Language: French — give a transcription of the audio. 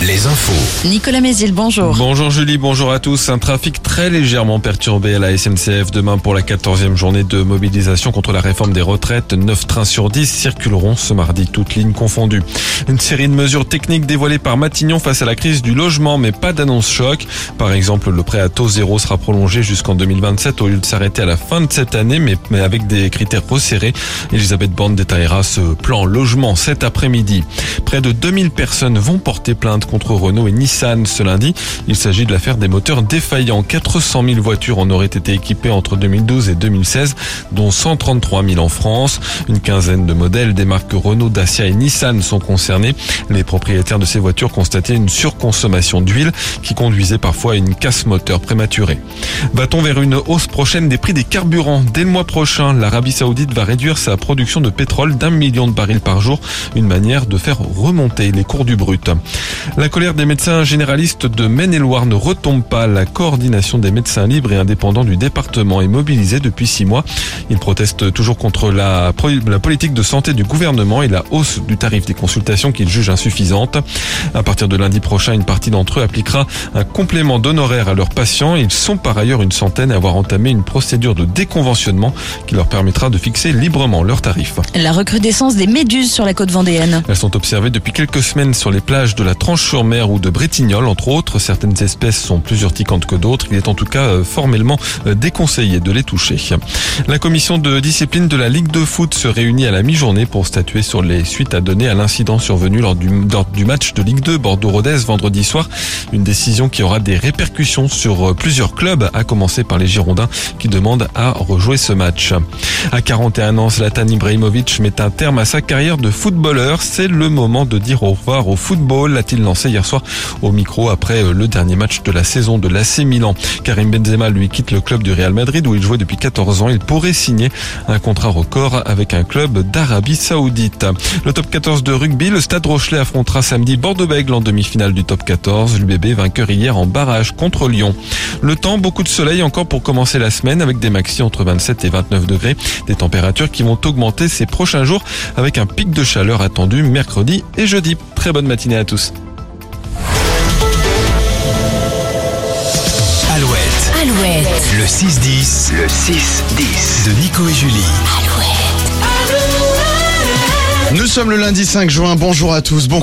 Les infos. Nicolas Mézil, bonjour. Bonjour Julie, bonjour à tous. Un trafic très légèrement perturbé à la SNCF demain pour la 14e journée de mobilisation contre la réforme des retraites. 9 trains sur 10 circuleront ce mardi, toutes lignes confondues. Une série de mesures techniques dévoilées par Matignon face à la crise du logement, mais pas d'annonce choc. Par exemple, le prêt à taux zéro sera prolongé jusqu'en 2027 au lieu de s'arrêter à la fin de cette année, mais, mais avec des critères resserrés. Elisabeth Borne détaillera ce plan logement cet après-midi. Près de 2000 personnes vont porter plainte contre Renault et Nissan ce lundi. Il s'agit de l'affaire des moteurs défaillants. 400 000 voitures en auraient été équipées entre 2012 et 2016, dont 133 000 en France. Une quinzaine de modèles des marques Renault, Dacia et Nissan sont concernés. Les propriétaires de ces voitures constataient une surconsommation d'huile qui conduisait parfois à une casse moteur prématurée. Va-t-on vers une hausse prochaine des prix des carburants? Dès le mois prochain, l'Arabie Saoudite va réduire sa production de pétrole d'un million de barils par jour, une manière de faire remonter les cours du brut. La colère des médecins généralistes de Maine-et-Loire ne retombe pas. La coordination des médecins libres et indépendants du département est mobilisée depuis six mois. Ils protestent toujours contre la, la politique de santé du gouvernement et la hausse du tarif des consultations qu'ils jugent insuffisante. À partir de lundi prochain, une partie d'entre eux appliquera un complément d'honoraires à leurs patients. Ils sont par ailleurs une centaine à avoir entamé une procédure de déconventionnement qui leur permettra de fixer librement leurs tarifs. La recrudescence des méduses sur la côte vendéenne. Elles sont observées depuis quelques semaines sur les plages de la Tranche-sur-Mer ou de Bretignolles, entre autres. Certaines espèces sont plus urticantes que d'autres. Il est en tout cas euh, formellement euh, déconseillé de les toucher. La commission de discipline de la Ligue de foot se réunit à la mi-journée pour statuer sur les suites à donner à l'incident survenu lors du, match de Ligue 2 Bordeaux-Rodez vendredi soir. Une décision qui aura des répercussions sur euh, plusieurs clubs, à commencer par les Girondins qui demandent à rejouer ce match. À 41 ans, Zlatan Ibrahimovic met un terme à sa carrière de footballeur. C'est le moment de dire au revoir au football, l'a-t-il lancé hier soir au micro après euh, le dernier match de la saison de l'AC Milan? Karim Benzema lui quitte le club du Real Madrid où il jouait depuis 14 ans. Il pourrait signer un contrat record avec un club d'Arabie Saoudite. Le top 14 de rugby, le Stade Rochelet affrontera samedi Bordeaux-Bègles en demi-finale du top 14. L'UBB vainqueur hier en barrage contre Lyon. Le temps, beaucoup de soleil encore pour commencer la semaine avec des maxi entre 27 et 29 degrés. Des températures qui vont augmenter ces prochains jours avec un pic de chaleur attendu mercredi et jeudi. Très bonne matinée à tous. 6-10, le 6-10 de Nico et Julie. Nous sommes le lundi 5 juin. Bonjour à tous. Bon